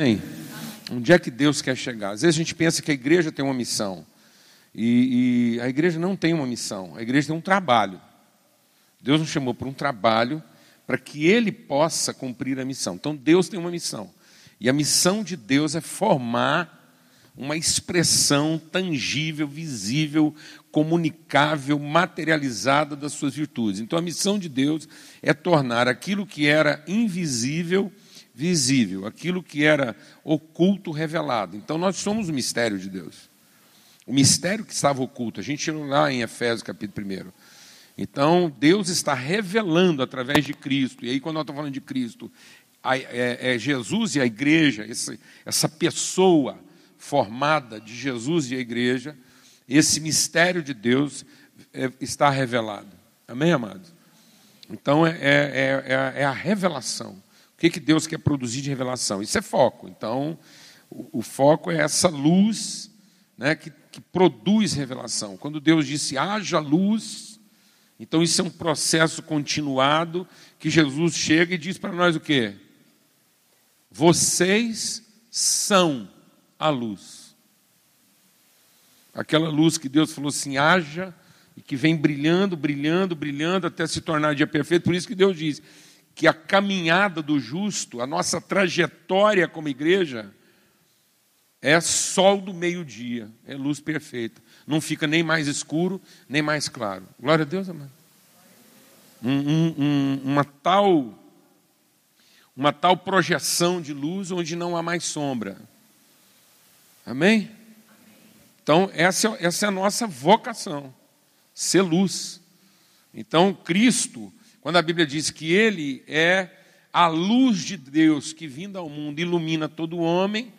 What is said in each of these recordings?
Bem, onde é que Deus quer chegar? Às vezes a gente pensa que a igreja tem uma missão. E, e, a igreja não tem uma missão, a igreja tem um trabalho. Deus nos chamou para um trabalho para que ele possa cumprir a missão. Então Deus tem uma missão. E a missão de Deus é formar uma expressão tangível, visível, comunicável, materializada das suas virtudes. Então a missão de Deus é tornar aquilo que era invisível visível, aquilo que era oculto revelado. Então nós somos o mistério de Deus. O mistério que estava oculto, a gente tirou lá em Efésios capítulo 1. Então, Deus está revelando através de Cristo. E aí, quando nós estamos falando de Cristo, é, é Jesus e a igreja, essa, pessoa formada de Jesus e a igreja, esse mistério de Deus é, está revelado. Amém, amados? Então, é, é, é, é a revelação. Que, que Deus quer produzir de revelação? Isso é foco. Então, o, o foco é essa luz né, que, que produz revelação. Quando Deus disse haja luz então isso é um processo continuado que Jesus chega e diz para nós o quê? Vocês são a luz. Aquela luz que Deus falou assim, haja, e que vem brilhando, brilhando, brilhando até se tornar dia perfeito. Por isso que Deus diz que a caminhada do justo, a nossa trajetória como igreja, é sol do meio-dia, é luz perfeita não fica nem mais escuro, nem mais claro. Glória a Deus. Um, um, um, uma tal uma tal projeção de luz onde não há mais sombra. Amém? Então, essa, essa é a nossa vocação, ser luz. Então, Cristo, quando a Bíblia diz que Ele é a luz de Deus que vinda ao mundo ilumina todo homem,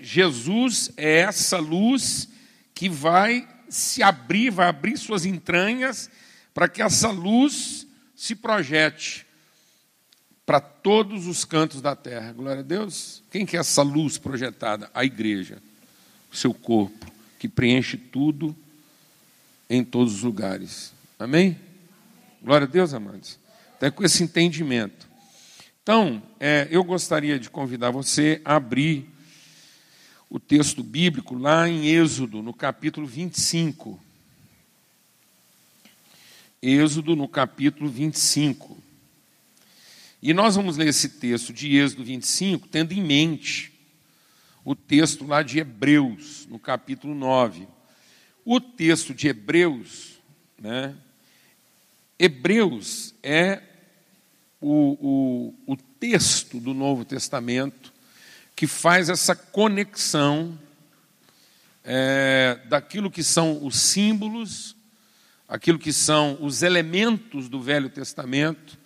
Jesus é essa luz que vai se abrir, vai abrir suas entranhas para que essa luz se projete para todos os cantos da terra. Glória a Deus. Quem que é essa luz projetada? A igreja, o seu corpo, que preenche tudo em todos os lugares. Amém? Glória a Deus, amados. Até com esse entendimento. Então, é, eu gostaria de convidar você a abrir o texto bíblico lá em Êxodo, no capítulo 25. Êxodo, no capítulo 25. E nós vamos ler esse texto de Êxodo 25, tendo em mente o texto lá de Hebreus, no capítulo 9. O texto de Hebreus, né? Hebreus é o, o, o texto do Novo Testamento que faz essa conexão é, daquilo que são os símbolos, aquilo que são os elementos do Velho Testamento,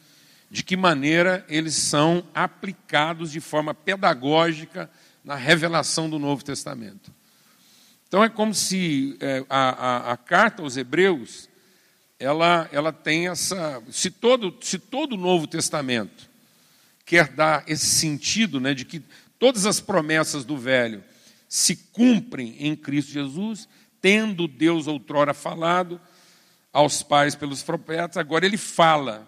de que maneira eles são aplicados de forma pedagógica na revelação do Novo Testamento. Então é como se é, a, a, a, carta aos Hebreus ela, ela tem essa. Se todo, se todo o Novo Testamento quer dar esse sentido né, de que Todas as promessas do velho se cumprem em Cristo Jesus, tendo Deus outrora falado aos pais pelos profetas, agora ele fala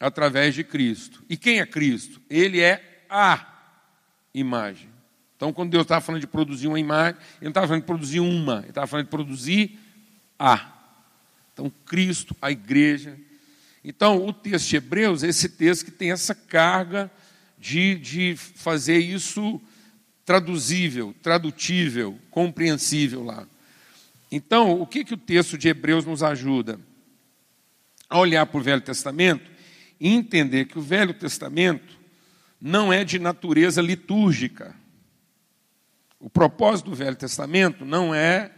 através de Cristo. E quem é Cristo? Ele é a imagem. Então, quando Deus estava falando de produzir uma imagem, ele não estava falando de produzir uma, ele estava falando de produzir a. Então, Cristo, a igreja. Então, o texto de Hebreus é esse texto que tem essa carga de, de fazer isso traduzível, tradutível, compreensível lá. Então, o que, que o texto de Hebreus nos ajuda? A olhar para o Velho Testamento e entender que o Velho Testamento não é de natureza litúrgica. O propósito do Velho Testamento não é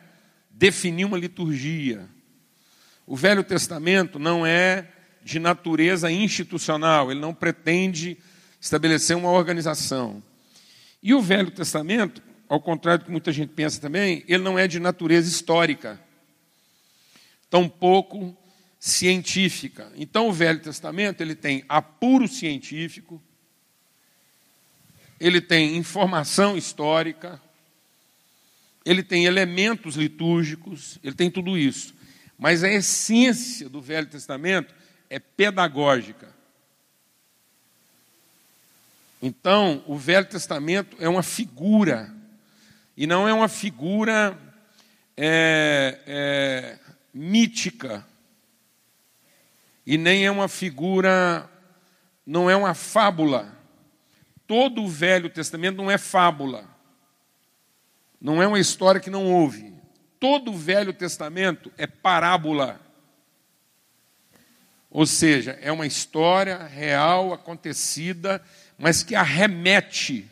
definir uma liturgia. O Velho Testamento não é de natureza institucional, ele não pretende estabelecer uma organização. E o Velho Testamento, ao contrário do que muita gente pensa também, ele não é de natureza histórica, tampouco científica. Então o Velho Testamento ele tem apuro científico, ele tem informação histórica, ele tem elementos litúrgicos, ele tem tudo isso. Mas a essência do Velho Testamento é pedagógica. Então, o Velho Testamento é uma figura, e não é uma figura é, é, mítica, e nem é uma figura, não é uma fábula. Todo o Velho Testamento não é fábula, não é uma história que não houve. Todo o Velho Testamento é parábola. Ou seja, é uma história real, acontecida, mas que arremete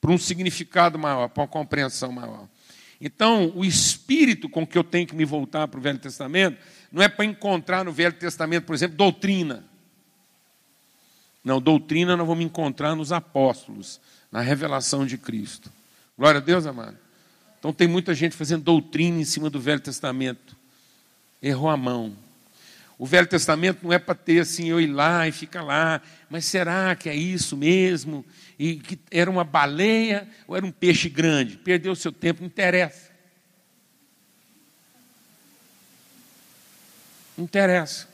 para um significado maior, para uma compreensão maior. Então, o espírito com que eu tenho que me voltar para o Velho Testamento não é para encontrar no Velho Testamento, por exemplo, doutrina. Não, doutrina nós vamos encontrar nos apóstolos, na revelação de Cristo. Glória a Deus, amado. Então tem muita gente fazendo doutrina em cima do Velho Testamento. Errou a mão. O Velho Testamento não é para ter assim, eu ir lá e ficar lá, mas será que é isso mesmo? E que era uma baleia ou era um peixe grande? Perdeu o seu tempo, não interessa. Não interessa.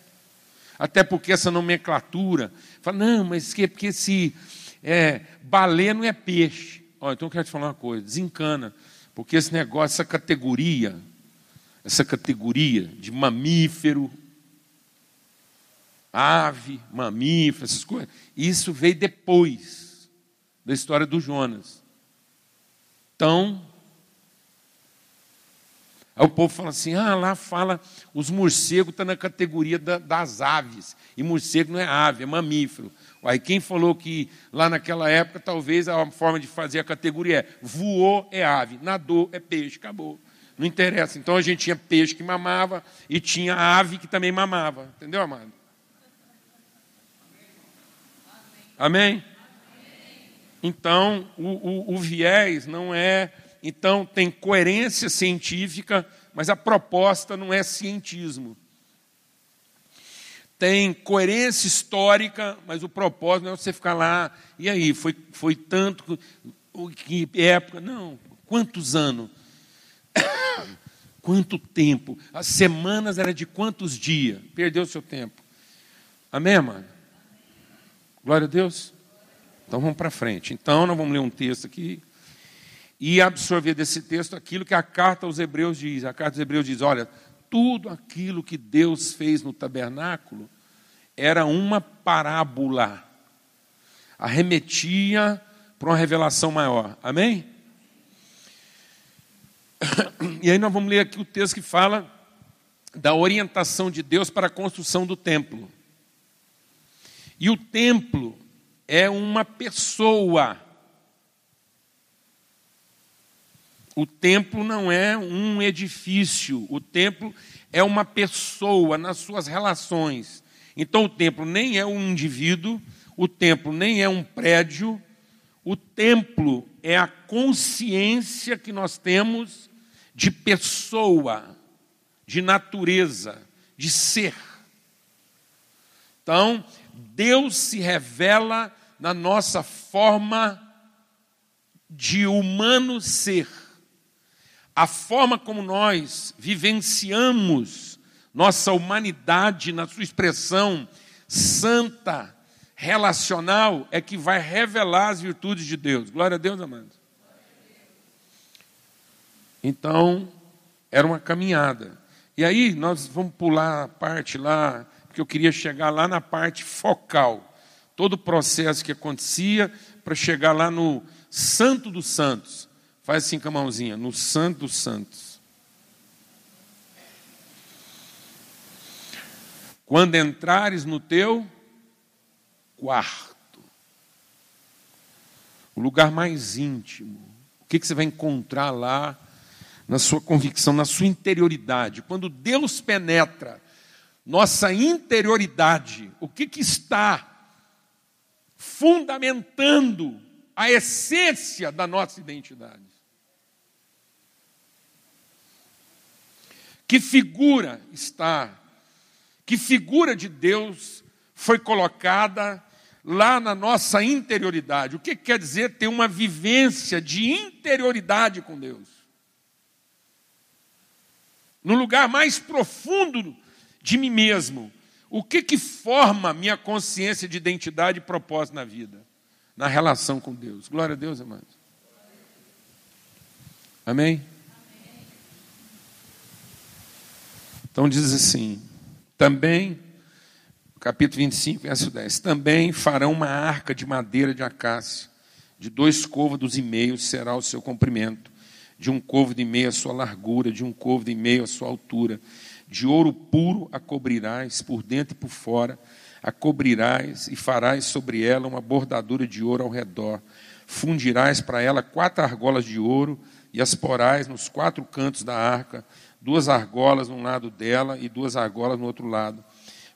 Até porque essa nomenclatura fala, não, mas que, porque se é, baleia não é peixe. Então eu quero te falar uma coisa, desencana, porque esse negócio, essa categoria, essa categoria de mamífero, ave, mamífero, essas coisas. Isso veio depois da história do Jonas. Então, aí o povo fala assim: ah, lá fala, os morcegos estão tá na categoria da, das aves. E morcego não é ave, é mamífero. Aí quem falou que lá naquela época talvez a forma de fazer a categoria é voou é ave, nadou é peixe, acabou. Não interessa. Então a gente tinha peixe que mamava e tinha ave que também mamava. Entendeu, amado? Amém? Então, o, o, o viés não é. Então, tem coerência científica, mas a proposta não é cientismo. Tem coerência histórica, mas o propósito não é você ficar lá. E aí, foi, foi tanto. Que época? Não. Quantos anos? Quanto tempo? As semanas eram de quantos dias? Perdeu o seu tempo. Amém, mano? Glória a Deus. Então vamos para frente. Então nós vamos ler um texto aqui e absorver desse texto aquilo que a carta aos Hebreus diz. A carta aos Hebreus diz: olha, tudo aquilo que Deus fez no tabernáculo era uma parábola, arremetia para uma revelação maior. Amém? E aí nós vamos ler aqui o texto que fala da orientação de Deus para a construção do templo. E o templo é uma pessoa. O templo não é um edifício, o templo é uma pessoa nas suas relações. Então o templo nem é um indivíduo, o templo nem é um prédio, o templo é a consciência que nós temos de pessoa, de natureza, de ser. Então, Deus se revela na nossa forma de humano ser. A forma como nós vivenciamos nossa humanidade na sua expressão santa, relacional, é que vai revelar as virtudes de Deus. Glória a Deus, amados. Então, era uma caminhada. E aí, nós vamos pular a parte lá porque eu queria chegar lá na parte focal. Todo o processo que acontecia para chegar lá no Santo dos Santos. Faz assim com a mãozinha, no Santo dos Santos. Quando entrares no teu quarto, o lugar mais íntimo, o que, você vai encontrar lá na sua convicção, na sua interioridade? Quando Deus penetra nossa interioridade, o que está fundamentando a essência da nossa identidade. Que figura está, que figura de Deus foi colocada lá na nossa interioridade? O que quer dizer ter uma vivência de interioridade com Deus? No lugar mais profundo de mim mesmo. O que, que forma minha consciência de identidade e propósito na vida? na relação com Deus. Glória a Deus, amados. Amém? Então diz assim: também, capítulo 25, verso 10: também farão uma arca de madeira de acácia, de dois côvados e meio será o seu comprimento, de um côvado e meio a sua largura, de um côvado e meio a sua altura. De ouro puro a cobrirás, por dentro e por fora, a cobrirás e farás sobre ela uma bordadura de ouro ao redor. Fundirás para ela quatro argolas de ouro e as porás nos quatro cantos da arca, duas argolas num lado dela e duas argolas no outro lado.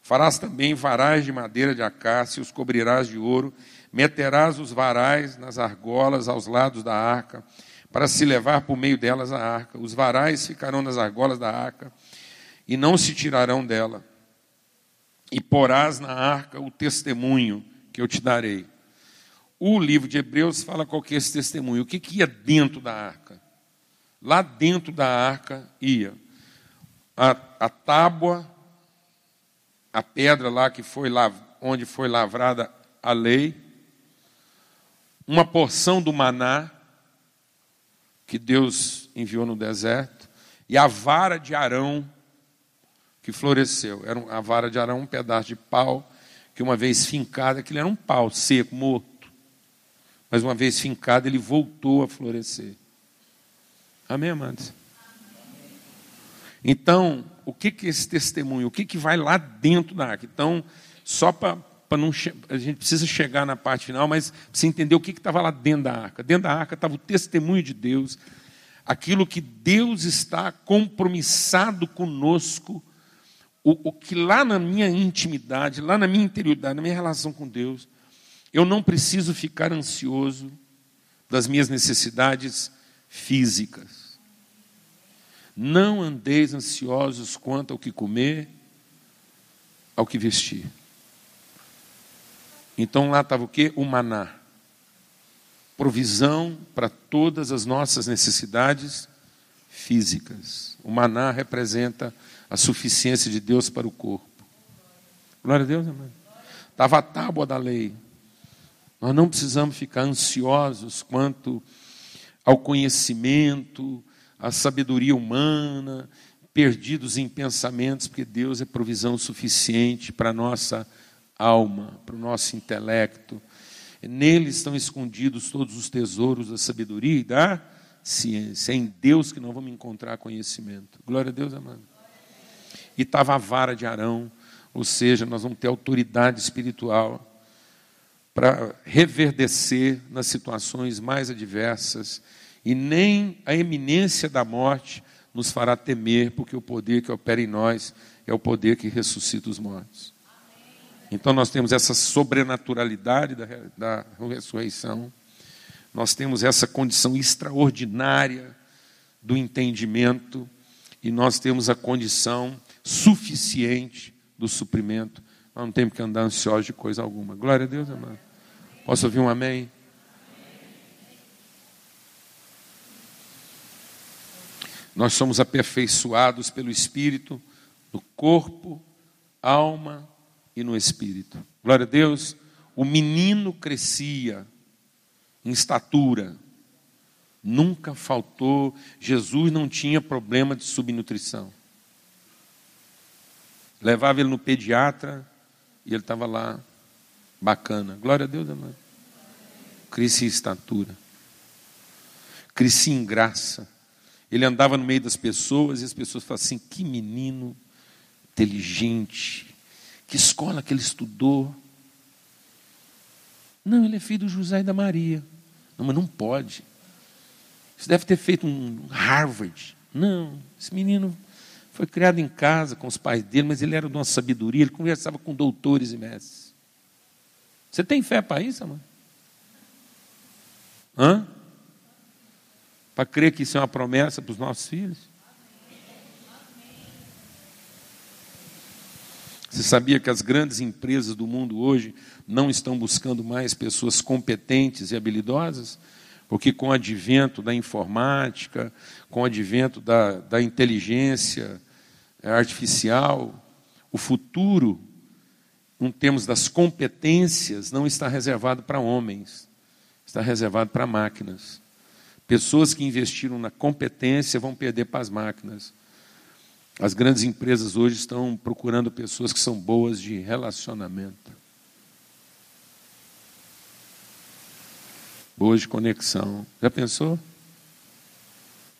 Farás também varais de madeira de acácia os cobrirás de ouro. Meterás os varais nas argolas aos lados da arca para se levar por meio delas a arca. Os varais ficarão nas argolas da arca e não se tirarão dela. E porás na arca o testemunho que eu te darei. O livro de Hebreus fala qual que é esse testemunho. O que, que ia dentro da arca? Lá dentro da arca ia a, a tábua, a pedra lá que foi lá, onde foi lavrada a lei, uma porção do maná, que Deus enviou no deserto, e a vara de Arão que floresceu. Era a vara de Arão, um pedaço de pau, que uma vez fincado, aquilo era um pau seco, morto. Mas uma vez fincado, ele voltou a florescer. Amém, amados? Então, o que, que é esse testemunho? O que, que vai lá dentro da arca? Então, só para não. A gente precisa chegar na parte final, mas precisa entender o que estava lá dentro da arca. Dentro da arca estava o testemunho de Deus, aquilo que Deus está compromissado conosco, o, o que lá na minha intimidade, lá na minha interioridade, na minha relação com Deus, eu não preciso ficar ansioso das minhas necessidades físicas. Não andeis ansiosos quanto ao que comer, ao que vestir. Então lá estava o que? O maná. Provisão para todas as nossas necessidades físicas. O maná representa a suficiência de Deus para o corpo. Glória a Deus, amém. Estava a tábua da lei. Nós não precisamos ficar ansiosos quanto ao conhecimento, a sabedoria humana, perdidos em pensamentos, porque Deus é provisão suficiente para a nossa alma, para o nosso intelecto. Nele estão escondidos todos os tesouros da sabedoria e da ciência. É em Deus que nós vamos encontrar conhecimento. Glória a Deus, amado. E estava a vara de Arão, ou seja, nós vamos ter autoridade espiritual para reverdecer nas situações mais adversas e nem a eminência da morte nos fará temer, porque o poder que opera em nós é o poder que ressuscita os mortos. Então nós temos essa sobrenaturalidade da, da ressurreição, nós temos essa condição extraordinária do entendimento, e nós temos a condição suficiente do suprimento. Nós não temos que andar ansiosos de coisa alguma. Glória a Deus, amado. Posso ouvir um amém? Nós somos aperfeiçoados pelo Espírito no corpo, alma e no espírito. Glória a Deus. O menino crescia em estatura. Nunca faltou. Jesus não tinha problema de subnutrição. Levava ele no pediatra e ele estava lá, bacana. Glória a Deus, amado. Crescia em estatura. Crescia em graça. Ele andava no meio das pessoas e as pessoas falavam assim: que menino inteligente, que escola que ele estudou. Não, ele é filho do José e da Maria. Não, mas não pode. Você deve ter feito um Harvard. Não, esse menino foi criado em casa com os pais dele, mas ele era de uma sabedoria, ele conversava com doutores e mestres. Você tem fé para isso, mano? Hã? Para crer que isso é uma promessa para os nossos filhos? Você sabia que as grandes empresas do mundo hoje não estão buscando mais pessoas competentes e habilidosas? Porque com o advento da informática, com o advento da, da inteligência é, artificial, o futuro, em termos das competências, não está reservado para homens, está reservado para máquinas. Pessoas que investiram na competência vão perder para as máquinas. As grandes empresas hoje estão procurando pessoas que são boas de relacionamento. Boas de conexão. Já pensou?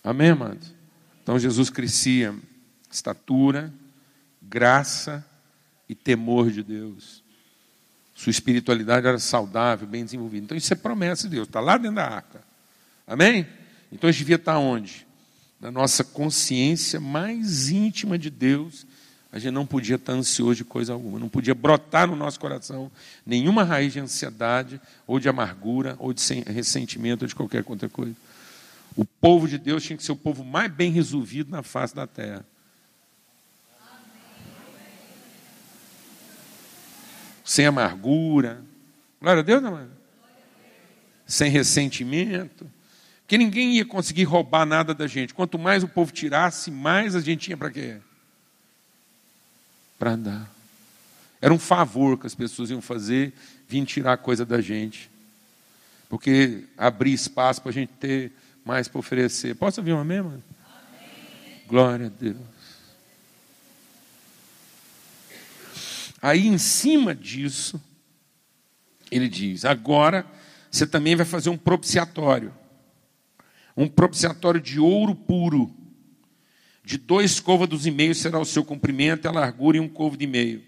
Amém, amado? Então Jesus crescia estatura, graça e temor de Deus. Sua espiritualidade era saudável, bem desenvolvida. Então isso é promessa de Deus, está lá dentro da arca. Amém? Então a gente devia estar onde? Na nossa consciência mais íntima de Deus. A gente não podia estar ansioso de coisa alguma, não podia brotar no nosso coração nenhuma raiz de ansiedade, ou de amargura, ou de ressentimento, ou de qualquer outra coisa. O povo de Deus tinha que ser o povo mais bem resolvido na face da terra. Sem amargura. Glória a Deus, amado. Sem ressentimento. Porque ninguém ia conseguir roubar nada da gente. Quanto mais o povo tirasse, mais a gente tinha para quê? Para andar. Era um favor que as pessoas iam fazer, vir tirar coisa da gente. Porque abrir espaço para a gente ter mais para oferecer. Posso ouvir uma mesma? Amém. Glória a Deus. Aí, em cima disso, ele diz: agora você também vai fazer um propiciatório. Um propiciatório de ouro puro. De dois côvados e meio será o seu comprimento, a largura e um côvado e meio.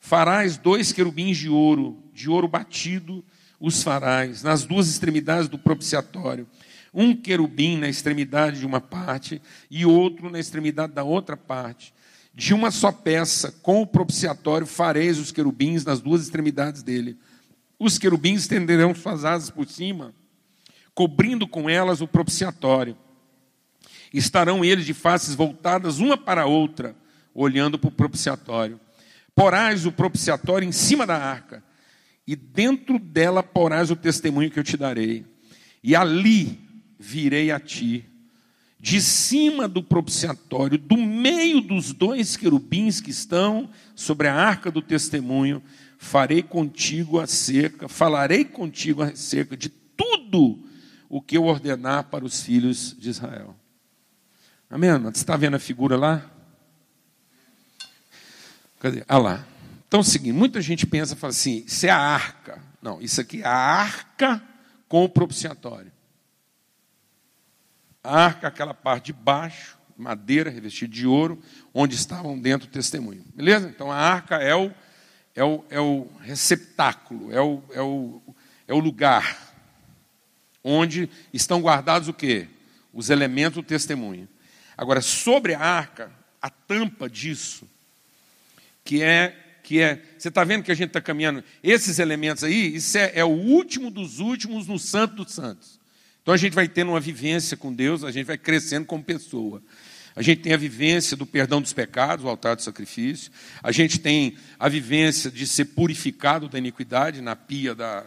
Farás dois querubins de ouro, de ouro batido, os farás, nas duas extremidades do propiciatório um querubim na extremidade de uma parte e outro na extremidade da outra parte. De uma só peça, com o propiciatório, fareis os querubins nas duas extremidades dele. Os querubins estenderão suas asas por cima, cobrindo com elas o propiciatório. Estarão eles de faces voltadas uma para a outra, olhando para o propiciatório. Porás o propiciatório em cima da arca, e dentro dela porás o testemunho que eu te darei. E ali virei a ti. De cima do propiciatório, do meio dos dois querubins que estão sobre a arca do testemunho, farei contigo acerca, falarei contigo acerca de tudo o que eu ordenar para os filhos de Israel. Amém? Você está vendo a figura lá? Cadê? Ah lá. Então é o seguinte, muita gente pensa, fala assim, isso é a arca. Não, isso aqui é a arca com o propiciatório. A arca, aquela parte de baixo, madeira revestida de ouro, onde estavam dentro o testemunho. Beleza? Então a arca é o, é o, é o receptáculo, é o, é, o, é o lugar onde estão guardados o quê? Os elementos do testemunho. Agora, sobre a arca, a tampa disso, que é que é. Você está vendo que a gente está caminhando? Esses elementos aí, isso é, é, o último dos últimos no Santo dos Santos. Então a gente vai tendo uma vivência com Deus, a gente vai crescendo como pessoa. A gente tem a vivência do perdão dos pecados, o altar do sacrifício. A gente tem a vivência de ser purificado da iniquidade na pia da,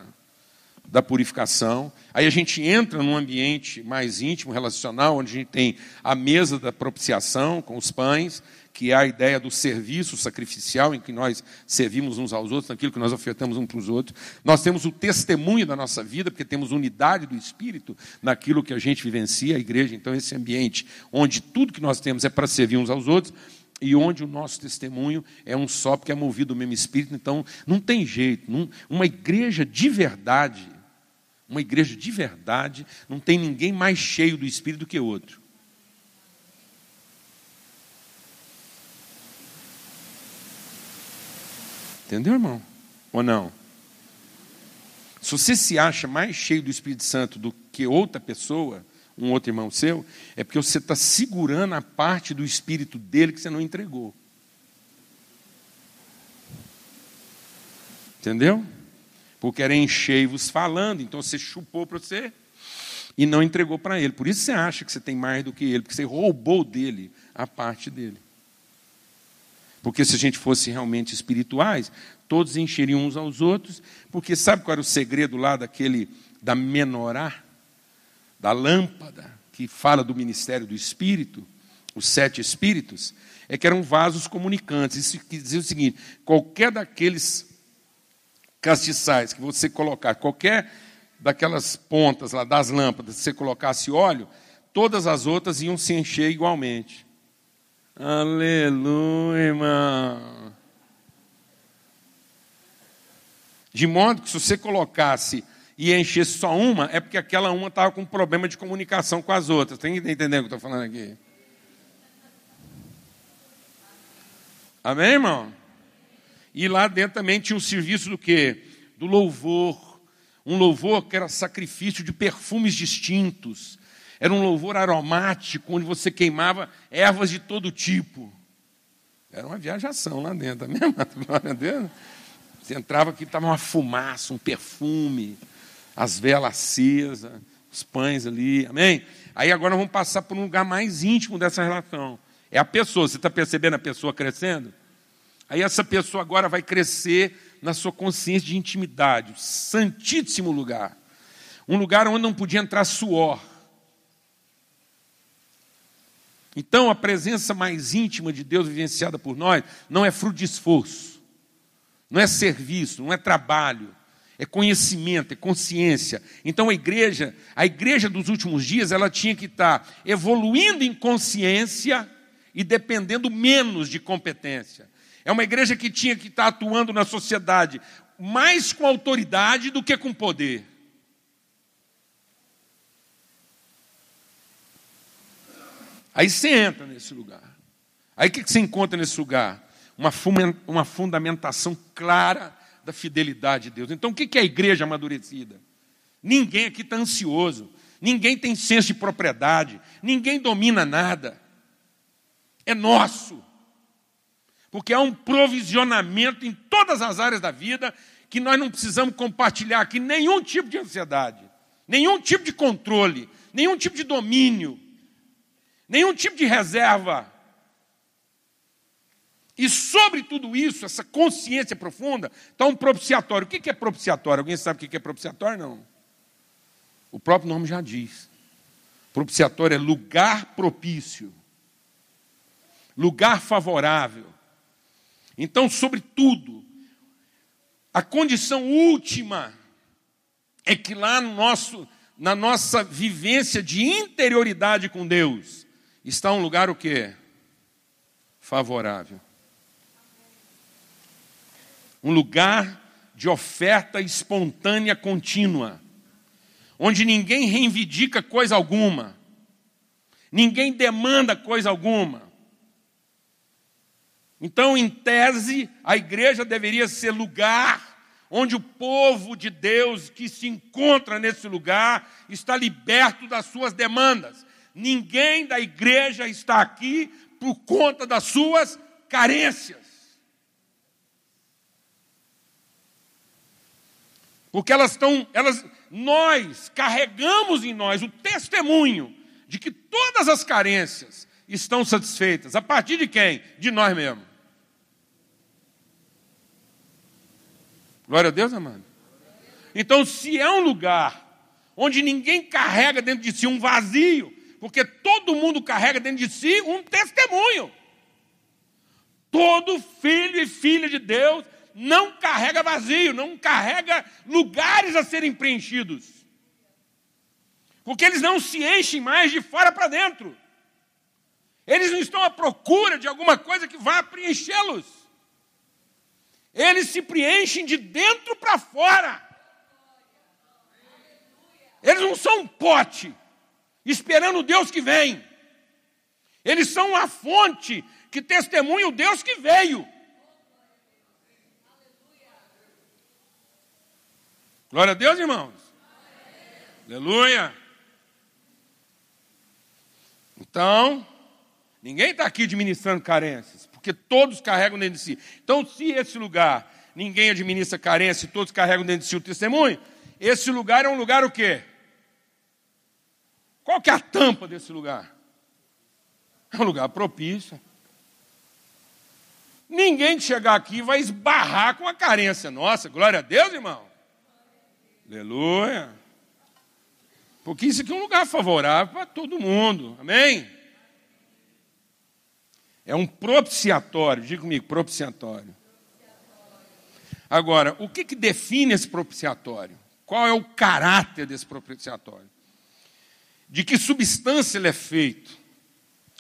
da purificação. Aí a gente entra num ambiente mais íntimo, relacional, onde a gente tem a mesa da propiciação com os pães que é a ideia do serviço sacrificial, em que nós servimos uns aos outros, naquilo que nós ofertamos uns para os outros. Nós temos o testemunho da nossa vida, porque temos unidade do Espírito naquilo que a gente vivencia, a igreja. Então, esse ambiente onde tudo que nós temos é para servir uns aos outros, e onde o nosso testemunho é um só, porque é movido do mesmo Espírito. Então, não tem jeito. Não, uma igreja de verdade, uma igreja de verdade, não tem ninguém mais cheio do Espírito que outro. Entendeu, irmão? Ou não? Se você se acha mais cheio do Espírito Santo do que outra pessoa, um outro irmão seu, é porque você está segurando a parte do Espírito dele que você não entregou. Entendeu? Porque era enchei-vos falando, então você chupou para você e não entregou para ele. Por isso você acha que você tem mais do que ele, porque você roubou dele a parte dele. Porque se a gente fosse realmente espirituais, todos encheriam uns aos outros, porque sabe qual era o segredo lá daquele da menorá, da lâmpada que fala do ministério do espírito, os sete espíritos, é que eram vasos comunicantes. Isso quer dizer o seguinte: qualquer daqueles castiçais que você colocar, qualquer daquelas pontas lá das lâmpadas, se você colocasse óleo, todas as outras iam se encher igualmente. Aleluia, irmão. De modo que se você colocasse e enchesse só uma, é porque aquela uma estava com problema de comunicação com as outras. Tem que entender o que eu estou falando aqui? Amém, irmão? E lá dentro também tinha um serviço do quê? Do louvor. Um louvor que era sacrifício de perfumes distintos. Era um louvor aromático, onde você queimava ervas de todo tipo. Era uma viajação lá dentro, amém, Glória a Deus. Você entrava aqui, estava uma fumaça, um perfume, as velas acesas, os pães ali, amém? Aí agora vamos passar por um lugar mais íntimo dessa relação. É a pessoa, você está percebendo a pessoa crescendo? Aí essa pessoa agora vai crescer na sua consciência de intimidade, santíssimo lugar. Um lugar onde não podia entrar suor. Então, a presença mais íntima de Deus vivenciada por nós não é fruto de esforço, não é serviço, não é trabalho, é conhecimento, é consciência. Então, a igreja, a igreja dos últimos dias, ela tinha que estar evoluindo em consciência e dependendo menos de competência. É uma igreja que tinha que estar atuando na sociedade mais com autoridade do que com poder. Aí você entra nesse lugar. Aí o que você encontra nesse lugar? Uma, fundamentação clara da fidelidade de Deus. Então o que é a igreja amadurecida? Ninguém aqui está ansioso, ninguém tem senso de propriedade, ninguém domina nada. É nosso. Porque há um provisionamento em todas as áreas da vida que nós não precisamos compartilhar aqui nenhum tipo de ansiedade, nenhum tipo de controle, nenhum tipo de domínio, nenhum tipo de reserva. E sobre tudo isso, essa consciência profunda, está um propiciatório. O que é propiciatório? Alguém sabe o que é propiciatório? Não. O próprio nome já diz. Propiciatório é lugar propício, lugar favorável. Então, sobretudo, a condição última é que lá no nosso, na nossa vivência de interioridade com Deus, está um lugar o quê? Favorável. Um lugar de oferta espontânea contínua, onde ninguém reivindica coisa alguma, ninguém demanda coisa alguma, então, em tese, a igreja deveria ser lugar onde o povo de Deus que se encontra nesse lugar está liberto das suas demandas. Ninguém da igreja está aqui por conta das suas carências. Porque elas estão, elas, nós carregamos em nós o testemunho de que todas as carências estão satisfeitas. A partir de quem? De nós mesmos. Glória a Deus, amado. Então, se é um lugar onde ninguém carrega dentro de si um vazio, porque todo mundo carrega dentro de si um testemunho. Todo filho e filha de Deus não carrega vazio, não carrega lugares a serem preenchidos. Porque eles não se enchem mais de fora para dentro. Eles não estão à procura de alguma coisa que vá preenchê-los. Eles se preenchem de dentro para fora. Eles não são um pote esperando o Deus que vem. Eles são a fonte que testemunha o Deus que veio. Glória a Deus, irmãos. Aleluia. Então, ninguém está aqui administrando carências porque todos carregam dentro de si. Então, se esse lugar ninguém administra carência, todos carregam dentro de si o testemunho, esse lugar é um lugar o quê? Qual que é a tampa desse lugar? É um lugar propício. Ninguém que chegar aqui vai esbarrar com a carência nossa. Glória a Deus, irmão. Aleluia. Porque isso aqui é um lugar favorável para todo mundo. Amém? É um propiciatório, diga comigo, propiciatório. Agora, o que, que define esse propiciatório? Qual é o caráter desse propiciatório? De que substância ele é feito?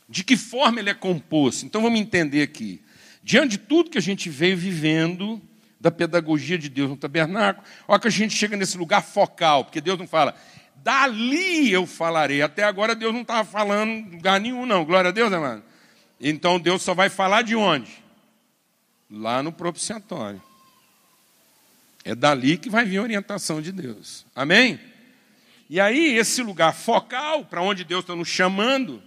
De que forma ele é composto? Então vamos entender aqui. Diante de tudo que a gente veio vivendo, da pedagogia de Deus no tabernáculo, olha que a gente chega nesse lugar focal, porque Deus não fala, dali eu falarei. Até agora Deus não estava falando em lugar nenhum, não. Glória a Deus, amado. Então Deus só vai falar de onde? Lá no propiciatório. É dali que vai vir a orientação de Deus. Amém? E aí, esse lugar focal, para onde Deus está nos chamando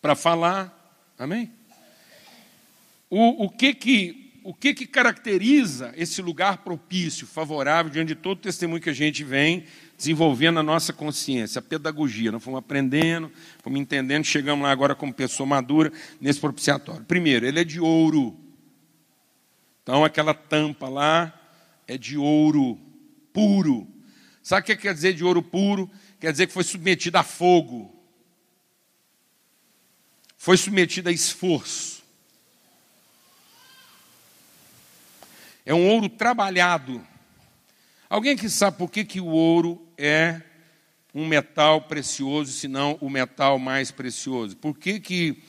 para falar. Amém? O, o, que, que, o que, que caracteriza esse lugar propício, favorável, diante de todo o testemunho que a gente vem desenvolvendo a nossa consciência, a pedagogia. Nós fomos aprendendo, fomos entendendo, chegamos lá agora como pessoa madura nesse propiciatório. Primeiro, ele é de ouro. Então, aquela tampa lá é de ouro puro. Sabe o que quer dizer de ouro puro? Quer dizer que foi submetido a fogo, foi submetido a esforço. É um ouro trabalhado. Alguém que sabe por que, que o ouro é um metal precioso, se não o metal mais precioso? Por que, que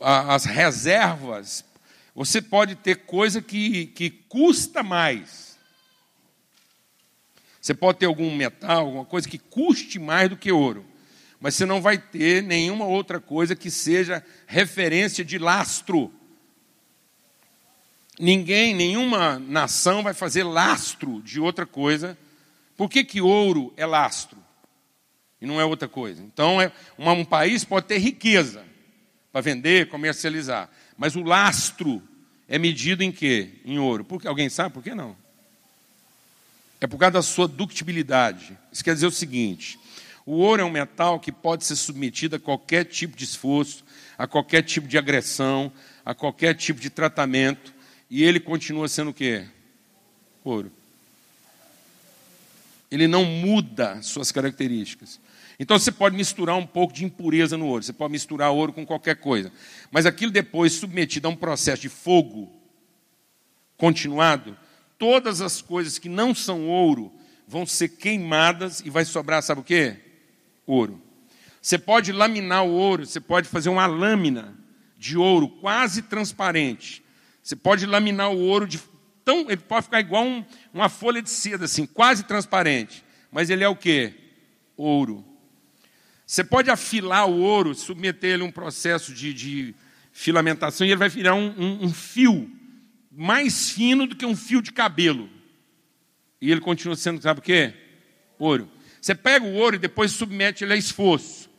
as reservas, você pode ter coisa que, que custa mais. Você pode ter algum metal, alguma coisa que custe mais do que ouro, mas você não vai ter nenhuma outra coisa que seja referência de lastro. Ninguém, nenhuma nação vai fazer lastro de outra coisa. Por que, que ouro é lastro? E não é outra coisa. Então, é, uma, um país pode ter riqueza para vender, comercializar. Mas o lastro é medido em quê? Em ouro. Por, alguém sabe por que não? É por causa da sua ductibilidade. Isso quer dizer o seguinte: o ouro é um metal que pode ser submetido a qualquer tipo de esforço, a qualquer tipo de agressão, a qualquer tipo de tratamento, e ele continua sendo o quê? Ouro. Ele não muda suas características. Então você pode misturar um pouco de impureza no ouro, você pode misturar ouro com qualquer coisa. Mas aquilo depois submetido a um processo de fogo continuado, todas as coisas que não são ouro vão ser queimadas e vai sobrar, sabe o quê? Ouro. Você pode laminar o ouro, você pode fazer uma lâmina de ouro quase transparente. Você pode laminar o ouro de tão, ele pode ficar igual um, uma folha de seda assim, quase transparente, mas ele é o quê? Ouro. Você pode afilar o ouro, submeter ele a um processo de, de filamentação e ele vai virar um, um, um fio mais fino do que um fio de cabelo. E ele continua sendo, sabe o quê? Ouro. Você pega o ouro e depois submete ele a esforço.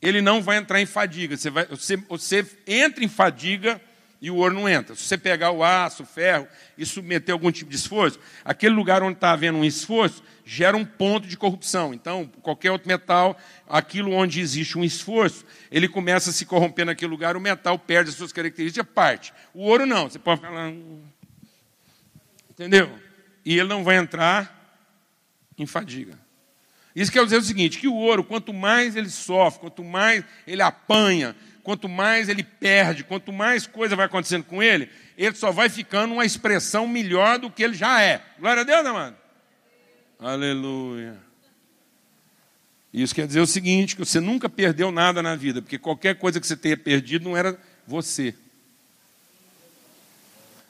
Ele não vai entrar em fadiga. Você, vai, você, você entra em fadiga e o ouro não entra. Se você pegar o aço, o ferro e submeter algum tipo de esforço, aquele lugar onde está havendo um esforço gera um ponto de corrupção. Então, qualquer outro metal, aquilo onde existe um esforço, ele começa a se corromper naquele lugar, o metal perde as suas características, parte. O ouro não, você pode falar. Entendeu? E ele não vai entrar em fadiga. Isso quer dizer o seguinte: que o ouro, quanto mais ele sofre, quanto mais ele apanha, quanto mais ele perde, quanto mais coisa vai acontecendo com ele, ele só vai ficando uma expressão melhor do que ele já é. Glória a Deus, amado. Aleluia. Isso quer dizer o seguinte: que você nunca perdeu nada na vida, porque qualquer coisa que você tenha perdido não era você.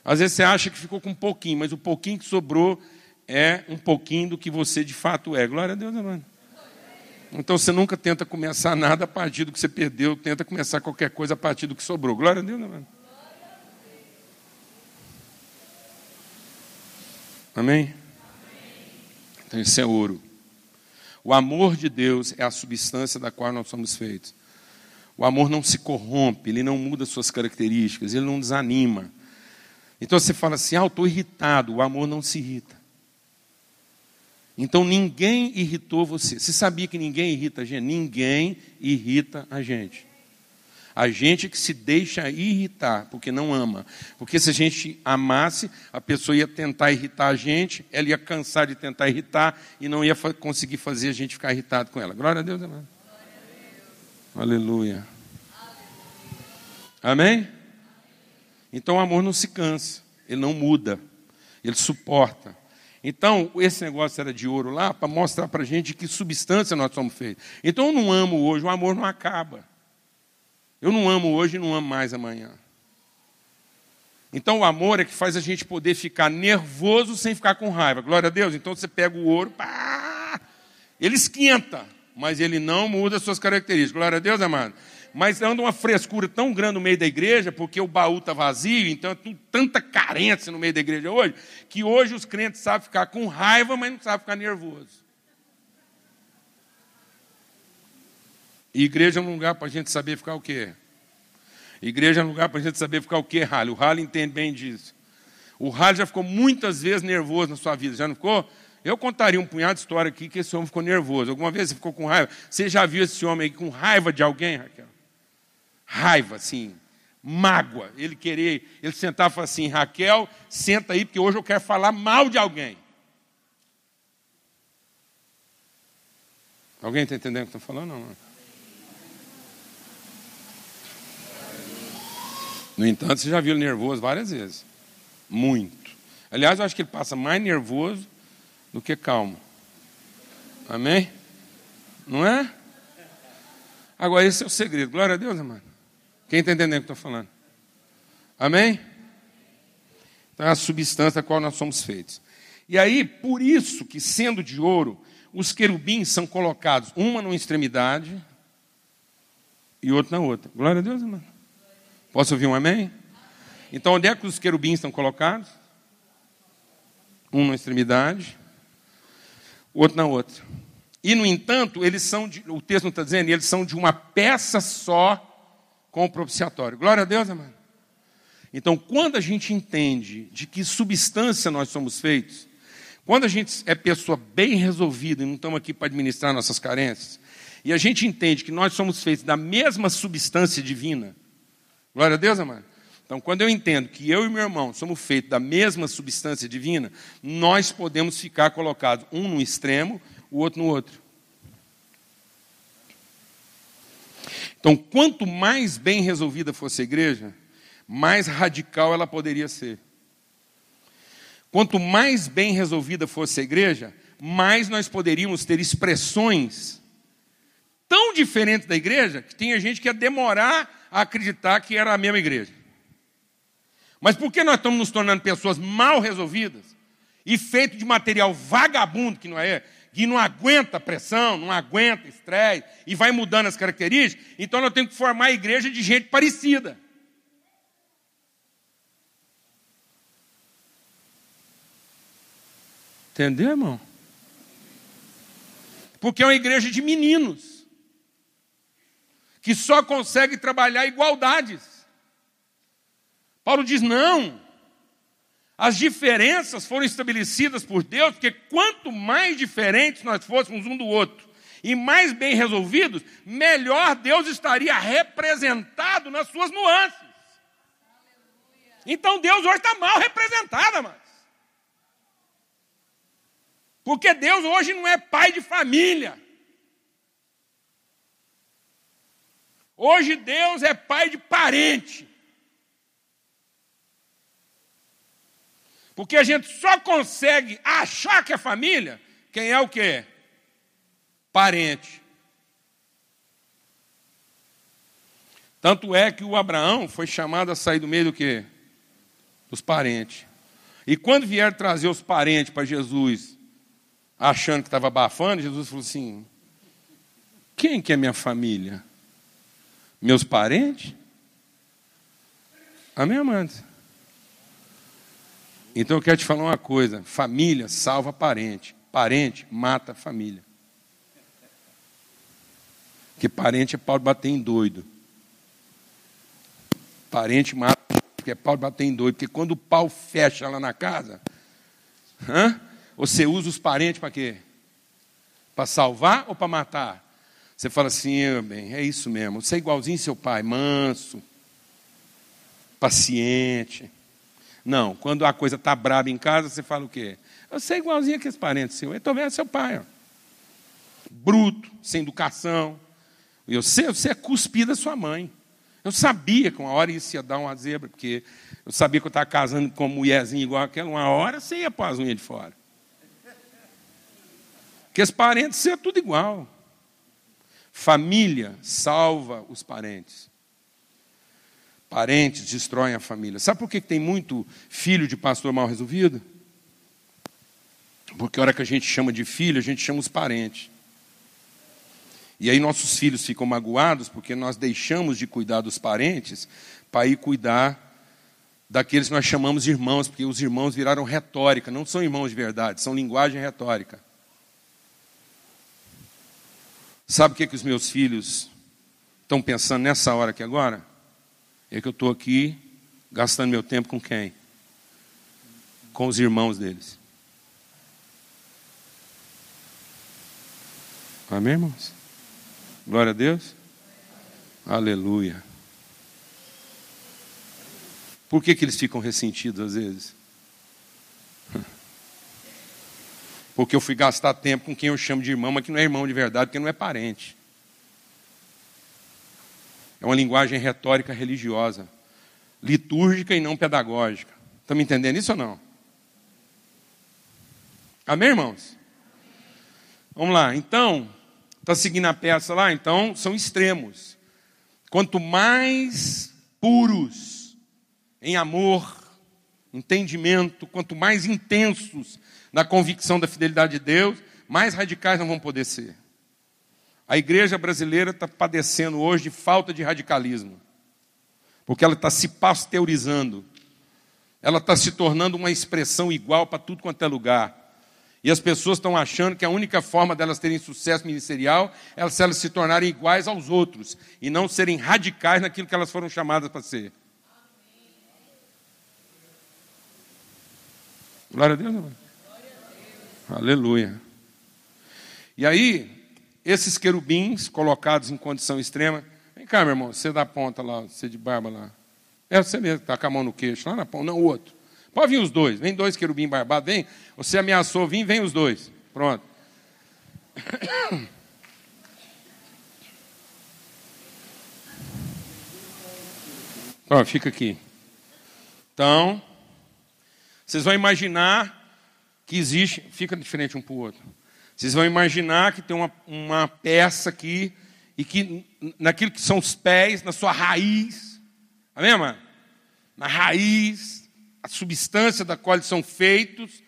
Às vezes você acha que ficou com um pouquinho, mas o pouquinho que sobrou é um pouquinho do que você de fato é. Glória a Deus, amado. Então você nunca tenta começar nada a partir do que você perdeu, tenta começar qualquer coisa a partir do que sobrou. Glória a Deus, né, Amém? Então isso é ouro. O amor de Deus é a substância da qual nós somos feitos. O amor não se corrompe, ele não muda suas características, ele não desanima. Então você fala assim: ah, eu estou irritado. O amor não se irrita. Então ninguém irritou você. Você sabia que ninguém irrita a gente? Ninguém irrita a gente. A gente que se deixa irritar, porque não ama. Porque se a gente amasse, a pessoa ia tentar irritar a gente, ela ia cansar de tentar irritar e não ia conseguir fazer a gente ficar irritado com ela. Glória a Deus, amado. Aleluia. Amém? Então o amor não se cansa, ele não muda, ele suporta. Então, esse negócio era de ouro lá para mostrar para a gente que substância nós somos feitos. Então, eu não amo hoje, o amor não acaba. Eu não amo hoje e não amo mais amanhã. Então, o amor é que faz a gente poder ficar nervoso sem ficar com raiva. Glória a Deus. Então, você pega o ouro, pá, ele esquenta, mas ele não muda as suas características. Glória a Deus, amado mas anda uma frescura tão grande no meio da igreja, porque o baú está vazio, então é tanta carência no meio da igreja hoje, que hoje os crentes sabem ficar com raiva, mas não sabem ficar nervoso. E igreja é um lugar para a gente saber ficar o quê? Igreja é um lugar para a gente saber ficar o quê, Rally? O Rally entende bem disso. O Rally já ficou muitas vezes nervoso na sua vida, já não ficou? Eu contaria um punhado de história aqui que esse homem ficou nervoso. Alguma vez você ficou com raiva? Você já viu esse homem aí com raiva de alguém, Raquel? Raiva, assim, mágoa. Ele querer, ele sentar e assim: Raquel, senta aí, porque hoje eu quero falar mal de alguém. Alguém está entendendo o que eu estou falando? Não. No entanto, você já viu ele nervoso várias vezes. Muito. Aliás, eu acho que ele passa mais nervoso do que calmo. Amém? Não é? Agora, esse é o segredo. Glória a Deus, amado. Quem está entendendo o que estou falando? Amém? Então é a substância da qual nós somos feitos. E aí, por isso que, sendo de ouro, os querubins são colocados, uma numa extremidade e outra na outra. Glória a Deus, irmão. Posso ouvir um amém? Então, onde é que os querubins estão colocados? Um na extremidade, outro na outra. E, no entanto, eles são, de, o texto está dizendo, eles são de uma peça só com o propiciatório. Glória a Deus, amado. Então, quando a gente entende de que substância nós somos feitos, quando a gente é pessoa bem resolvida e não estamos aqui para administrar nossas carências, e a gente entende que nós somos feitos da mesma substância divina, glória a Deus, amado. Então, quando eu entendo que eu e meu irmão somos feitos da mesma substância divina, nós podemos ficar colocados um no extremo, o outro no outro. Então, quanto mais bem resolvida fosse a igreja, mais radical ela poderia ser. Quanto mais bem resolvida fosse a igreja, mais nós poderíamos ter expressões tão diferentes da igreja que tinha gente que ia demorar a acreditar que era a mesma igreja. Mas por que nós estamos nos tornando pessoas mal resolvidas e feito de material vagabundo que não é? Que não aguenta pressão, não aguenta estresse e vai mudando as características, então nós temos que formar a igreja de gente parecida. Entendeu, irmão? Porque é uma igreja de meninos que só consegue trabalhar igualdades. Paulo diz: não, as diferenças foram estabelecidas por Deus, porque quanto mais diferentes nós fôssemos um do outro e mais bem resolvidos, melhor Deus estaria representado nas suas nuances. Então Deus hoje está mal representado, mas. Porque Deus hoje não é pai de família. Hoje Deus é pai de parente. Porque a gente só consegue achar que é família quem é o quê? Parente. Tanto é que o Abraão foi chamado a sair do meio do quê? Dos parentes. E quando vieram trazer os parentes para Jesus, achando que estava abafando, Jesus falou assim: Quem que é minha família? Meus parentes? Amém, amados? Então eu quero te falar uma coisa: família salva parente, parente mata família. Porque parente é pau de bater em doido. Parente mata porque é pau de bater em doido. Porque quando o pau fecha lá na casa, hã? você usa os parentes para quê? Para salvar ou para matar? Você fala assim, bem, é isso mesmo. Você é igualzinho seu pai, manso, paciente. Não, quando a coisa está braba em casa, você fala o quê? Você é igualzinho aqueles parentes seus. Eu estou vendo seu pai. Ó. Bruto, sem educação. Eu sei, você é cuspido da sua mãe. Eu sabia que uma hora isso ia dar uma zebra, porque eu sabia que eu estava casando com uma mulherzinha igual aquela. Uma hora você ia pôr as unhas de fora. Porque os parentes ser tudo igual. Família salva os parentes. Parentes destroem a família. Sabe por que tem muito filho de pastor mal resolvido? Porque a hora que a gente chama de filho, a gente chama os parentes. E aí nossos filhos ficam magoados porque nós deixamos de cuidar dos parentes para ir cuidar daqueles que nós chamamos de irmãos, porque os irmãos viraram retórica, não são irmãos de verdade, são linguagem retórica. Sabe o que, que os meus filhos estão pensando nessa hora aqui agora? É que eu estou aqui gastando meu tempo com quem? Com os irmãos deles. Amém, irmãos? Glória a Deus. Aleluia. Por que, que eles ficam ressentidos às vezes? Porque eu fui gastar tempo com quem eu chamo de irmão, mas que não é irmão de verdade, porque não é parente. É uma linguagem retórica religiosa, litúrgica e não pedagógica. Estão me entendendo isso ou não? Amém, irmãos? Vamos lá, então, está seguindo a peça lá? Então, são extremos. Quanto mais puros em amor, entendimento, quanto mais intensos na convicção da fidelidade de Deus, mais radicais não vão poder ser. A igreja brasileira está padecendo hoje de falta de radicalismo, porque ela está se pasteurizando, ela está se tornando uma expressão igual para tudo quanto é lugar. E as pessoas estão achando que a única forma delas terem sucesso ministerial é se elas se tornarem iguais aos outros e não serem radicais naquilo que elas foram chamadas para ser. Glória a Deus, irmão. Aleluia. E aí, esses querubins colocados em condição extrema. Vem cá, meu irmão, você da ponta lá, você de barba lá. É você mesmo que está com a mão no queixo, lá na ponta, não o outro. Pode vir os dois, vem dois querubins barbados, vem. Você ameaçou vir, vem os dois. Pronto. Ó, fica aqui. Então, vocês vão imaginar que existe, fica diferente um para o outro. Vocês vão imaginar que tem uma, uma peça aqui e que naquilo que são os pés, na sua raiz, amém, mano? Na raiz, a substância da qual eles são feitos,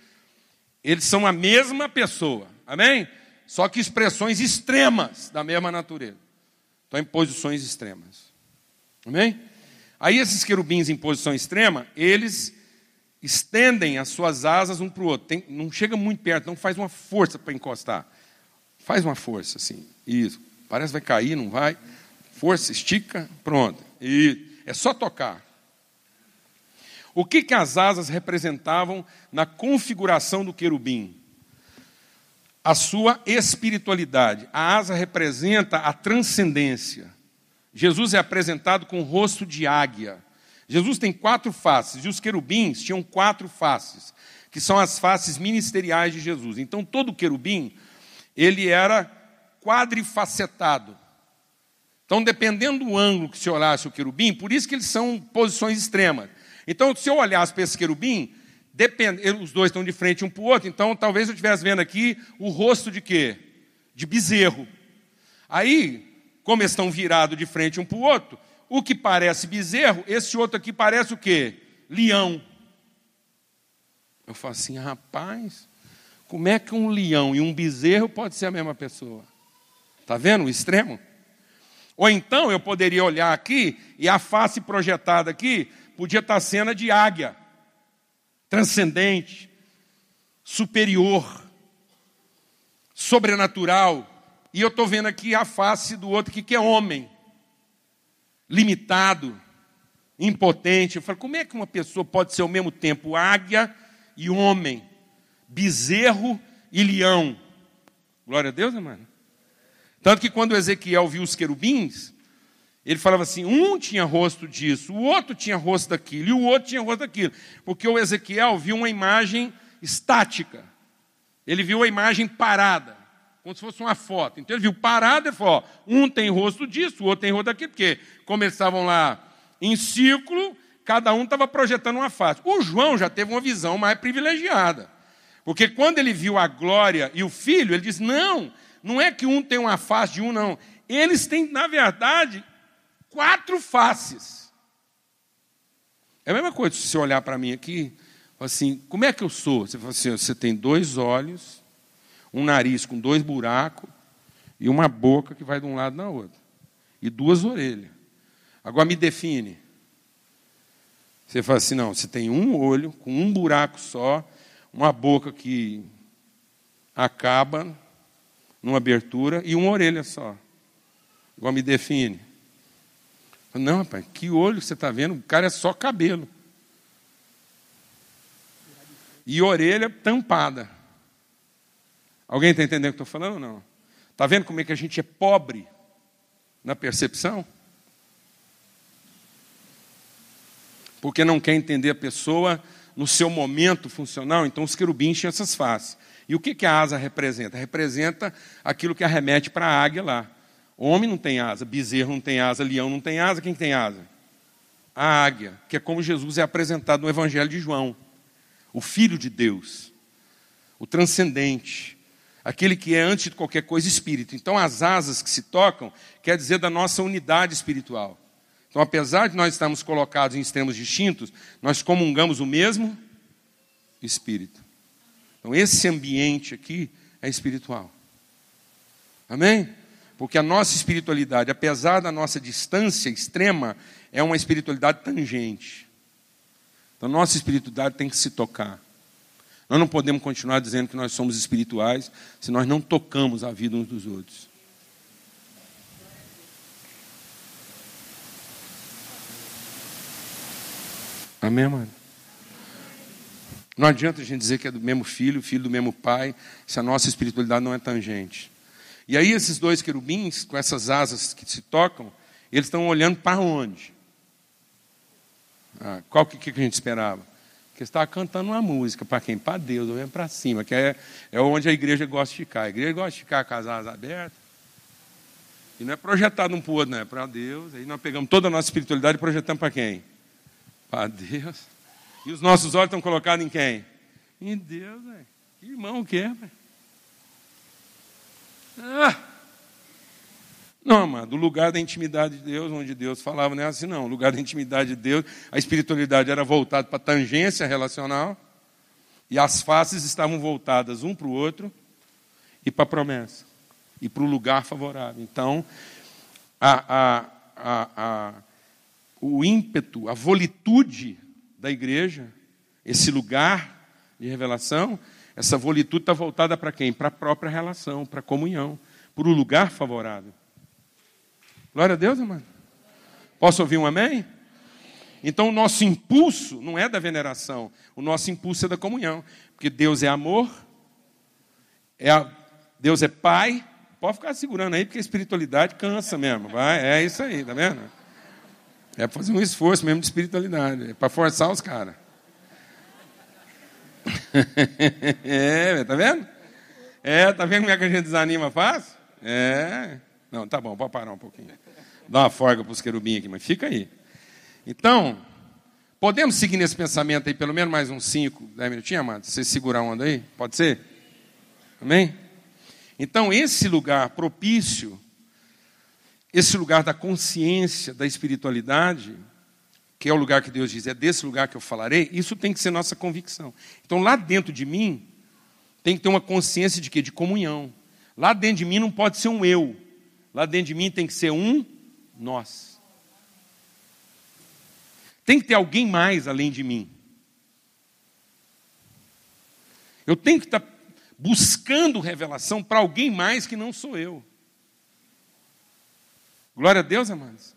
eles são a mesma pessoa, amém? Só que expressões extremas da mesma natureza. Estão em posições extremas. Amém? Aí esses querubins em posição extrema, eles estendem as suas asas um para o outro. Tem, não chega muito perto, não faz uma força para encostar. Faz uma força, assim. Isso. Parece que vai cair, não vai. Força, estica, pronto. E é só tocar. O que, que as asas representavam na configuração do querubim? A sua espiritualidade. A asa representa a transcendência. Jesus é apresentado com o rosto de águia. Jesus tem quatro faces, e os querubins tinham quatro faces, que são as faces ministeriais de Jesus. Então, todo querubim, ele era quadrifacetado. Então, dependendo do ângulo que se olhasse o querubim, por isso que eles são posições extremas. Então, se eu olhasse para esse querubim, depend... os dois estão de frente um para o outro, então talvez eu estivesse vendo aqui o rosto de quê? De bezerro. Aí, como eles estão virados de frente um para o outro, o que parece bezerro, esse outro aqui parece o quê? Leão. Eu falo assim, rapaz, como é que um leão e um bezerro pode ser a mesma pessoa? Está vendo o extremo? Ou então eu poderia olhar aqui e a face projetada aqui podia estar cena de águia, transcendente, superior, sobrenatural. E eu estou vendo aqui a face do outro que é homem limitado, impotente. Eu falo, como é que uma pessoa pode ser ao mesmo tempo águia e homem, bezerro e leão? Glória a Deus, mano. Tanto que quando Ezequiel viu os querubins, ele falava assim: um tinha rosto disso, o outro tinha rosto daquilo, e o outro tinha rosto daquilo. Porque o Ezequiel viu uma imagem estática, ele viu a imagem parada como se fosse uma foto. Então ele viu parado e falou: ó, um tem rosto disso, o outro tem rosto daquilo, porque estavam lá em círculo, cada um estava projetando uma face. O João já teve uma visão mais privilegiada, Porque quando ele viu a glória e o filho, ele diz: não, não é que um tem uma face de um, não. Eles têm, na verdade, quatro faces. É a mesma coisa se você olhar para mim aqui, assim, como é que eu sou? Você fala assim, você tem dois olhos, um nariz com dois buracos e uma boca que vai de um lado na outra. E duas orelhas. Agora me define. Você fala assim, não, você tem um olho com um buraco só, uma boca que acaba numa abertura e uma orelha só. Igual me define. Não, rapaz, que olho você está vendo? O cara é só cabelo. E orelha tampada. Alguém está entendendo o que eu estou falando ou não? Está vendo como é que a gente é pobre na percepção? Porque não quer entender a pessoa no seu momento funcional, então os querubins tinham essas faces. E o que, que a asa representa? Representa aquilo que arremete para a águia lá. Homem não tem asa, bezerro não tem asa, leão não tem asa, quem tem asa? A águia, que é como Jesus é apresentado no Evangelho de João. O Filho de Deus, o transcendente, aquele que é antes de qualquer coisa espírito. Então, as asas que se tocam quer dizer da nossa unidade espiritual. Então, apesar de nós estarmos colocados em extremos distintos, nós comungamos o mesmo espírito. Então, esse ambiente aqui é espiritual. Amém? Porque a nossa espiritualidade, apesar da nossa distância extrema, é uma espiritualidade tangente. Então, nossa espiritualidade tem que se tocar. Nós não podemos continuar dizendo que nós somos espirituais se nós não tocamos a vida uns dos outros. Amém, mano? Não adianta a gente dizer que é do mesmo filho, filho do mesmo pai, se a nossa espiritualidade não é tangente. E aí esses dois querubins, com essas asas que se tocam, eles estão olhando para onde? Ah, qual que, que a gente esperava? Que estava cantando uma música, para quem? Para Deus, olhando para cima, que é, é onde a igreja gosta de ficar. A igreja gosta de ficar com as asas abertas. E não é projetado um para o outro, não, é para Deus. Aí nós pegamos toda a nossa espiritualidade e projetamos para quem? Para Deus. E os nossos olhos estão colocados em quem? Em Deus, velho. Que irmão que é, velho? Ah! Não, amado, o lugar da intimidade de Deus, onde Deus falava, não é assim, não. O lugar da intimidade de Deus, a espiritualidade era voltada para a tangência relacional, e as faces estavam voltadas um para o outro e para a promessa, e para o lugar favorável. Então, a, a, a, o ímpeto, a volitude da igreja, esse lugar de revelação, essa volitude está voltada para quem? Para a própria relação, para a comunhão, para o lugar favorável. Glória a Deus, amado. Posso ouvir um amém? Então, o nosso impulso não é da veneração, o nosso impulso é da comunhão. Porque Deus é amor, é a, Deus é Pai. Pode ficar segurando aí, porque a espiritualidade cansa mesmo. Vai, é isso aí, tá vendo? É fazer um esforço mesmo de espiritualidade, é para forçar os caras. é, tá vendo? É, tá vendo como é que a gente desanima fácil? É. Não, tá bom, pode parar um pouquinho. Dá uma folga para os querubins aqui, mas fica aí. Então, podemos seguir nesse pensamento aí pelo menos mais uns 5, 10 minutinhos, amado? Você segurar a onda aí? Pode ser? Amém? Então, esse lugar propício, esse lugar da consciência, da espiritualidade, que é o lugar que Deus diz, é desse lugar que eu falarei, isso tem que ser nossa convicção. Então, lá dentro de mim, tem que ter uma consciência de quê? De comunhão. Lá dentro de mim não pode ser um eu. Lá dentro de mim tem que ser um nós. Tem que ter alguém mais além de mim. Eu tenho que estar buscando revelação para alguém mais que não sou eu. Glória a Deus, amados.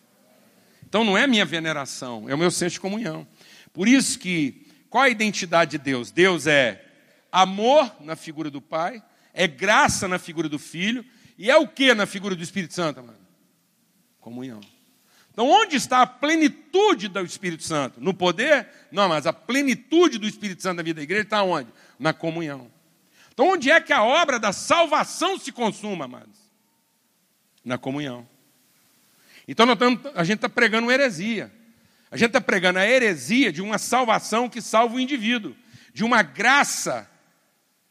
Então não é minha veneração, é o meu senso de comunhão. Por isso que, qual a identidade de Deus? Deus é amor na figura do Pai, é graça na figura do Filho, e é o que na figura do Espírito Santo, mano? Comunhão. Então, onde está a plenitude do Espírito Santo? No poder? Não, mas a plenitude do Espírito Santo na vida da igreja está onde? Na comunhão. Então, onde é que a obra da salvação se consuma, amados? Na comunhão. Então estamos, a gente está pregando heresia. A gente está pregando a heresia de uma salvação que salva o indivíduo, de uma graça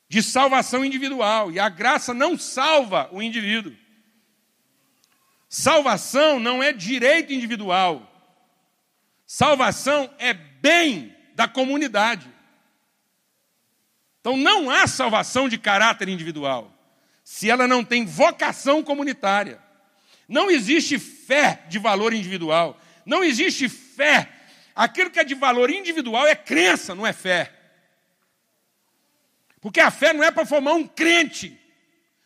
de salvação individual. E a graça não salva o indivíduo. Salvação não é direito individual. Salvação é bem da comunidade. Então não há salvação de caráter individual se ela não tem vocação comunitária. Não existe fé de valor individual. Não existe fé. Aquilo que é de valor individual é crença, não é fé. Porque a fé não é para formar um crente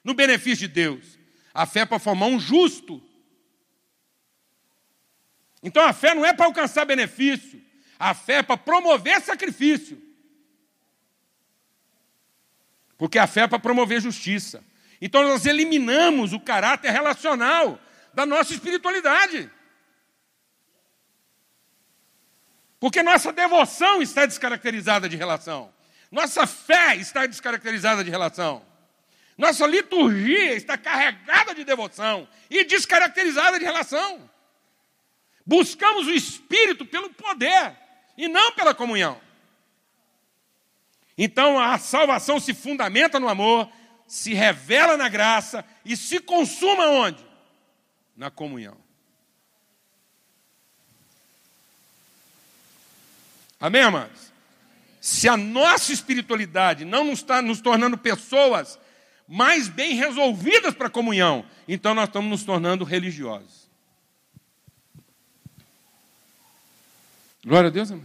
no benefício de Deus. A fé é para formar um justo. Então a fé não é para alcançar benefício. A fé é para promover sacrifício. Porque a fé é para promover justiça. Então nós eliminamos o caráter relacional da nossa espiritualidade. Porque nossa devoção está descaracterizada de relação. Nossa fé está descaracterizada de relação. Nossa liturgia está carregada de devoção e descaracterizada de relação. Buscamos o Espírito pelo poder e não pela comunhão. Então a salvação se fundamenta no amor, se revela na graça e se consuma onde? Na comunhão. Amém, amados? Se a nossa espiritualidade não nos está nos tornando pessoas mais bem resolvidas para a comunhão, então nós estamos nos tornando religiosos. Glória a Deus, amém.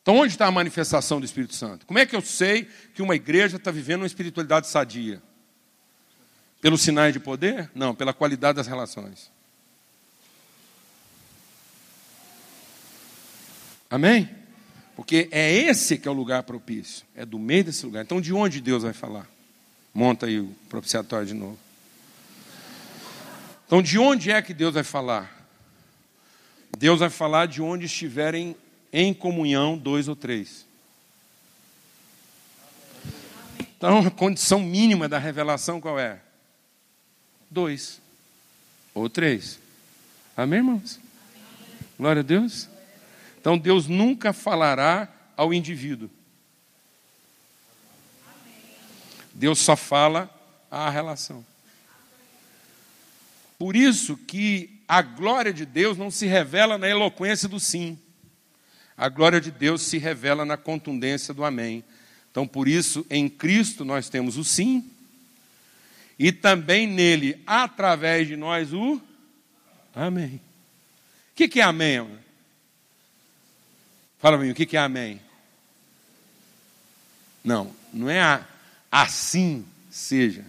Então, onde está a manifestação do Espírito Santo? Como é que eu sei que uma igreja está vivendo uma espiritualidade sadia? Pelos sinais de poder? Não, pela qualidade das relações. Amém? Porque é esse que é o lugar propício. É do meio desse lugar. Então, de onde Deus vai falar? Monta aí o propiciatório de novo. Então, de onde é que Deus vai falar? Deus vai falar de onde estiverem em comunhão dois ou três. Então, a condição mínima da revelação qual é? Dois ou três. Amém, irmãos? Glória a Deus. Então Deus nunca falará ao indivíduo. Deus só fala à relação. Por isso que a glória de Deus não se revela na eloquência do sim. A glória de Deus se revela na contundência do amém. Então, por isso, em Cristo nós temos o sim, e também nele, através de nós, o amém. O que é amém? Fala para mim, o que é amém? Não, não é a, assim seja.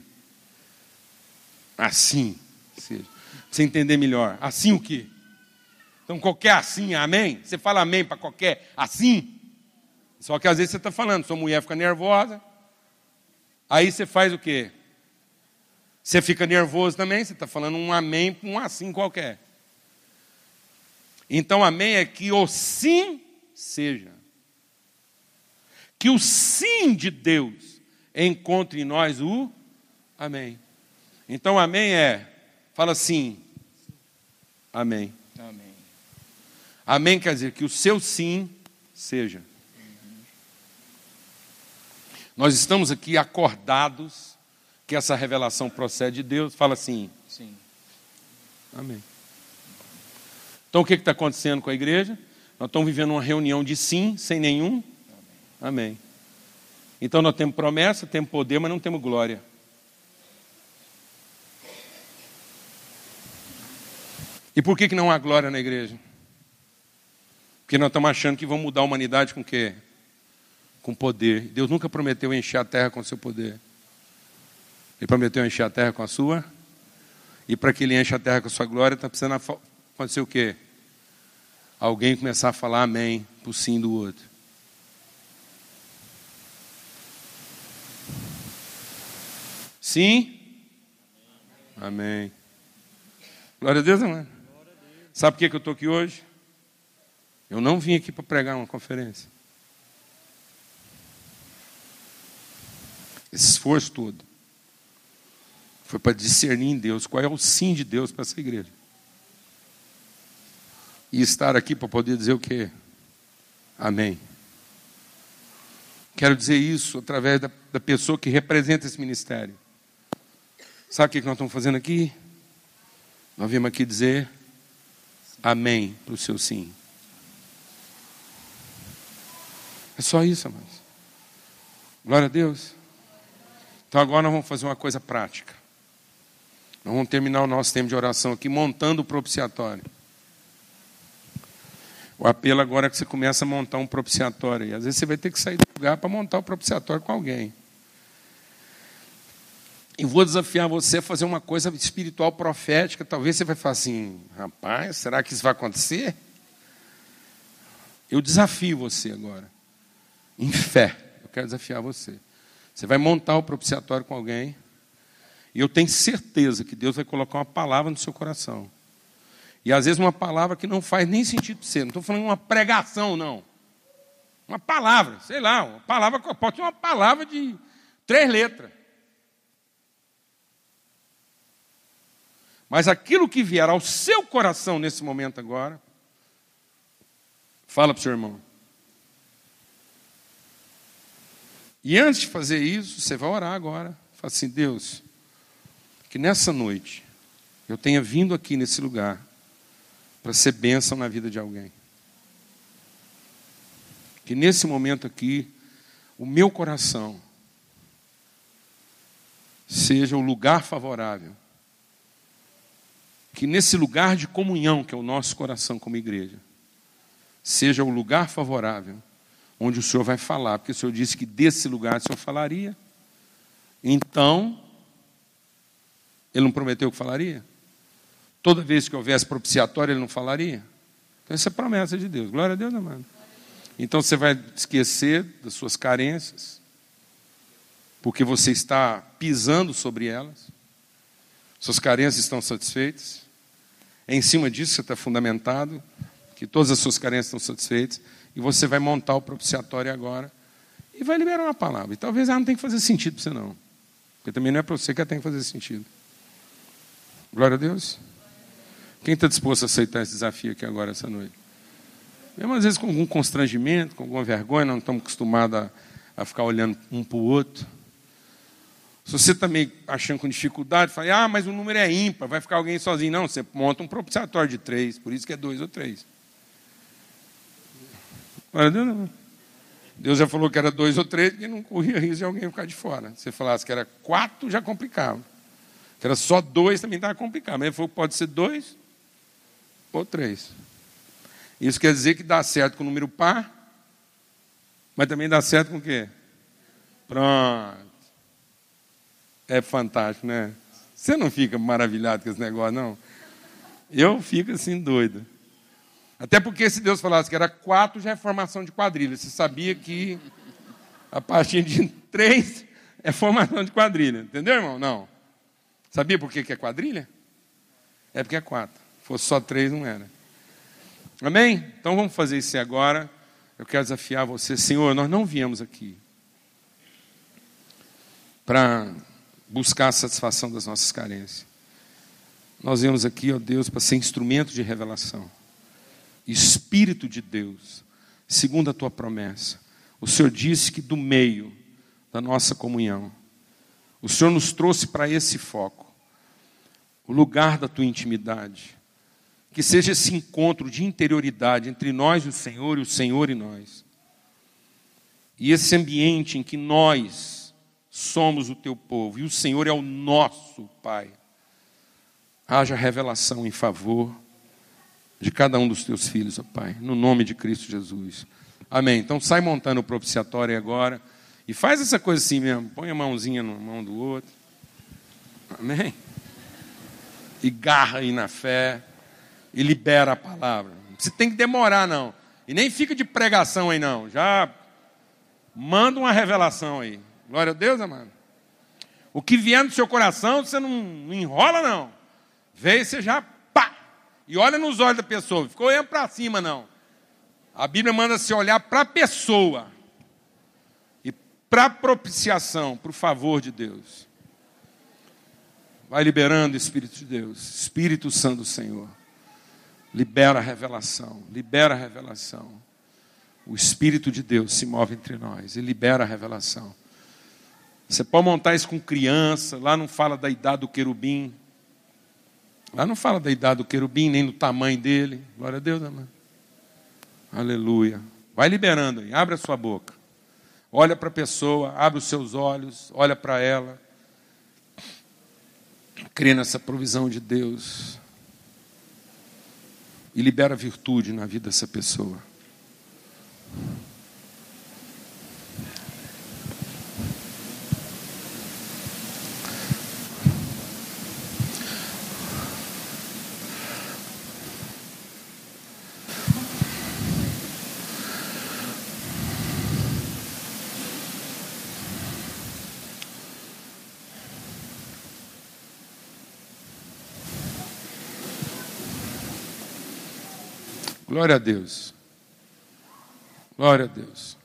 Assim você entender melhor. Assim o quê? Então, qualquer assim, amém? Você fala amém para qualquer assim? Só que às vezes você está falando, sua mulher fica nervosa. Aí você faz o quê? Você fica nervoso também, você está falando um amém para um assim qualquer. Então, amém é que o sim seja. Que o sim de Deus encontre em nós o amém. Então, amém é, fala assim, amém. Amém. Amém quer dizer que o seu sim seja. Nós estamos aqui acordados que essa revelação procede de Deus. Fala assim. Sim. Amém. Então o que está acontecendo com a igreja? Nós estamos vivendo uma reunião de sim, sem nenhum. Amém. Então nós temos promessa, temos poder, mas não temos glória. E por que, que não há glória na igreja? Porque nós estamos achando que vamos mudar a humanidade com o quê? Com poder. Deus nunca prometeu encher a terra com o seu poder. Ele prometeu encher a terra com a sua. E para que ele enche a terra com a sua glória, está precisando acontecer o quê? alguém começar a falar amém para o sim do outro. Sim? Amém. Glória a Deus, amém. Sabe por que eu estou aqui hoje? Eu não vim aqui para pregar uma conferência. Esse esforço todo foi para discernir em Deus qual é o sim de Deus para essa igreja e estar aqui para poder dizer o quê? Amém. Quero dizer isso através da, da pessoa que representa esse ministério. Sabe o que nós estamos fazendo aqui? Nós viemos aqui dizer amém para o seu sim. É só isso, amados. Glória a Deus. Então agora nós vamos fazer uma coisa prática. Nós vamos terminar o nosso tempo de oração aqui montando o propiciatório. O apelo agora é que você começa a montar um propiciatório. E às vezes você vai ter que sair do lugar para montar o propiciatório com alguém. E vou desafiar você a fazer uma coisa espiritual profética. Talvez você vai falar assim, rapaz, será que isso vai acontecer? Eu desafio você agora. Em fé. Eu quero desafiar você. Você vai montar o propiciatório com alguém. E eu tenho certeza que Deus vai colocar uma palavra no seu coração. E às vezes uma palavra que não faz nem sentido para você. Não estou falando uma pregação, não. Uma palavra, sei lá, uma palavra, pode ser uma palavra de três letras. Mas aquilo que vier ao seu coração nesse momento agora, fala para o seu irmão. E antes de fazer isso, você vai orar agora. Fala assim, Deus, que nessa noite eu tenha vindo aqui nesse lugar para ser bênção na vida de alguém. Que nesse momento aqui, o meu coração seja o lugar favorável. Que nesse lugar de comunhão, que é o nosso coração como igreja, seja o lugar favorável onde o Senhor vai falar, porque o Senhor disse que desse lugar o Senhor falaria. Então, ele não prometeu que falaria? Toda vez que houvesse propiciatório, ele não falaria? Então, essa é a promessa de Deus. Glória a Deus, amado. Então, você vai esquecer das suas carências, porque você está pisando sobre elas. Suas carências estão satisfeitas. É em cima disso que você está fundamentado, que todas as suas carências estão satisfeitas. E você vai montar o propiciatório agora e vai liberar uma palavra. E talvez ela não tenha que fazer sentido para você, não. Porque também não é para você que ela tem que fazer sentido. Glória a Deus. Quem está disposto a aceitar esse desafio aqui agora, essa noite? Mesmo às vezes com algum constrangimento, com alguma vergonha, não estamos acostumados a, a ficar olhando um para o outro. Se você está meio achando com dificuldade, fala, ah, mas o número é ímpar, vai ficar alguém sozinho. Não, você monta um propiciatório de três, por isso que é dois ou três. Deus já falou que era dois ou três, porque não corria risco de alguém ficar de fora. Se você falasse que era quatro, já complicava. Que era só dois, também estava complicado. Mas ele falou pode ser dois, ou três. Isso quer dizer que dá certo com o número par, mas também dá certo com o quê? Pronto. É fantástico, né? Você não fica maravilhado com esse negócio, não? Eu fico assim doido. Até porque se Deus falasse que era quatro, já é formação de quadrilha. Você sabia que a partir de três é formação de quadrilha. Entendeu, irmão? Não. Sabia por que é quadrilha? É porque é quatro fosse só três, não era. Amém? Então vamos fazer isso agora. Eu quero desafiar você, Senhor, nós não viemos aqui para buscar a satisfação das nossas carências. Nós viemos aqui, ó Deus, para ser instrumento de revelação. Espírito de Deus, segundo a tua promessa. O Senhor disse que do meio da nossa comunhão, o Senhor nos trouxe para esse foco, o lugar da tua intimidade, que seja esse encontro de interioridade entre nós e o Senhor e o Senhor e nós. E esse ambiente em que nós somos o teu povo e o Senhor é o nosso Pai. Haja revelação em favor de cada um dos teus filhos, ó Pai, no nome de Cristo Jesus. Amém. Então sai montando o propiciatório agora e faz essa coisa assim mesmo. Põe a mãozinha na mão do outro. Amém. E garra aí na fé e libera a palavra. Você tem que demorar, não. E nem fica de pregação aí, não. Já manda uma revelação aí. Glória a Deus, amado. O que vier no seu coração, você não, não enrola, não. Veio, você já pá. E olha nos olhos da pessoa. Ficou olhando para cima, não. A Bíblia manda se olhar para a pessoa. E para propiciação, para o favor de Deus. Vai liberando o Espírito de Deus. Espírito Santo do Senhor. Libera a revelação, libera a revelação. o Espírito de Deus se move entre nós e libera a revelação. Você pode montar isso com criança, lá não fala da idade do querubim. Lá não fala da idade do querubim, nem do tamanho dele. Glória a Deus, amém. Aleluia. Vai liberando aí, abre a sua boca. Olha para a pessoa, abre os seus olhos, olha para ela. Crê nessa provisão de Deus. E libera virtude na vida dessa pessoa. Glória a Deus. Glória a Deus.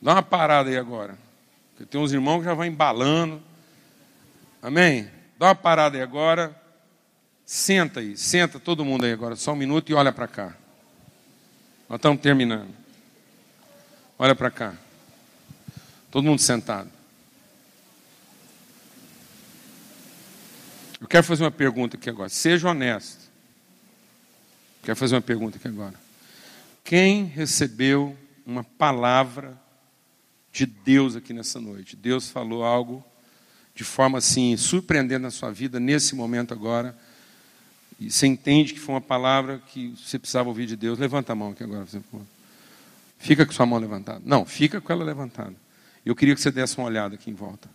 Dá uma parada aí agora. Porque tem uns irmãos que já vão embalando. Amém? Dá uma parada aí agora. Senta aí, senta todo mundo aí agora, só um minuto e olha para cá. Nós estamos terminando. Olha para cá. Todo mundo sentado. Eu quero fazer uma pergunta aqui agora. Seja honesto. Quero fazer uma pergunta aqui agora. Quem recebeu uma palavra de Deus aqui nessa noite? Deus falou algo de forma assim surpreendente na sua vida nesse momento agora. E você entende que foi uma palavra que você precisava ouvir de Deus. Levanta a mão aqui agora. Fica com sua mão levantada. Não, fica com ela levantada. Eu queria que você desse uma olhada aqui em volta.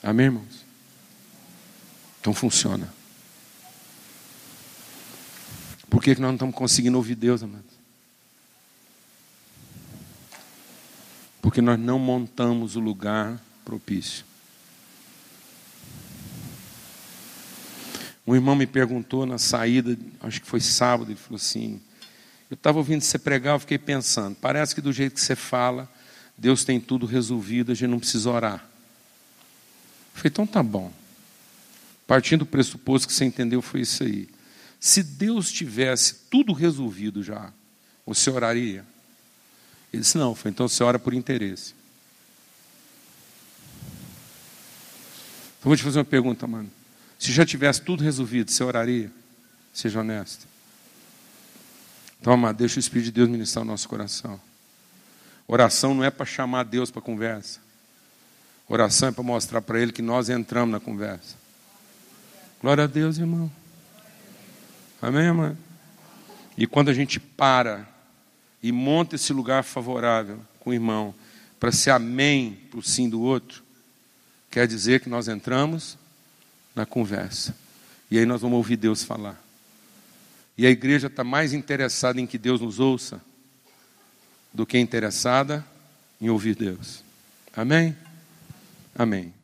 Amém, irmãos? Então funciona. Por que, que nós não estamos conseguindo ouvir Deus, amados? Porque nós não montamos o lugar propício. Um irmão me perguntou na saída, acho que foi sábado, ele falou assim: Eu estava ouvindo você pregar, eu fiquei pensando, parece que do jeito que você fala, Deus tem tudo resolvido, a gente não precisa orar. Eu falei, então tá bom. Partindo do pressuposto que você entendeu foi isso aí. Se Deus tivesse tudo resolvido já, você oraria? Ele disse, não, foi então você ora por interesse. Então vou te fazer uma pergunta, mano. Se já tivesse tudo resolvido, você oraria? Seja honesto. Então, amado, deixa o Espírito de Deus ministrar o nosso coração. Oração não é para chamar Deus para conversa. Oração é para mostrar para Ele que nós entramos na conversa. Glória a Deus, irmão. Amém, irmão? E quando a gente para e monta esse lugar favorável com o irmão, para ser amém para o sim do outro, quer dizer que nós entramos na conversa. E aí nós vamos ouvir Deus falar. E a igreja está mais interessada em que Deus nos ouça do que interessada em ouvir Deus. Amém? Amém.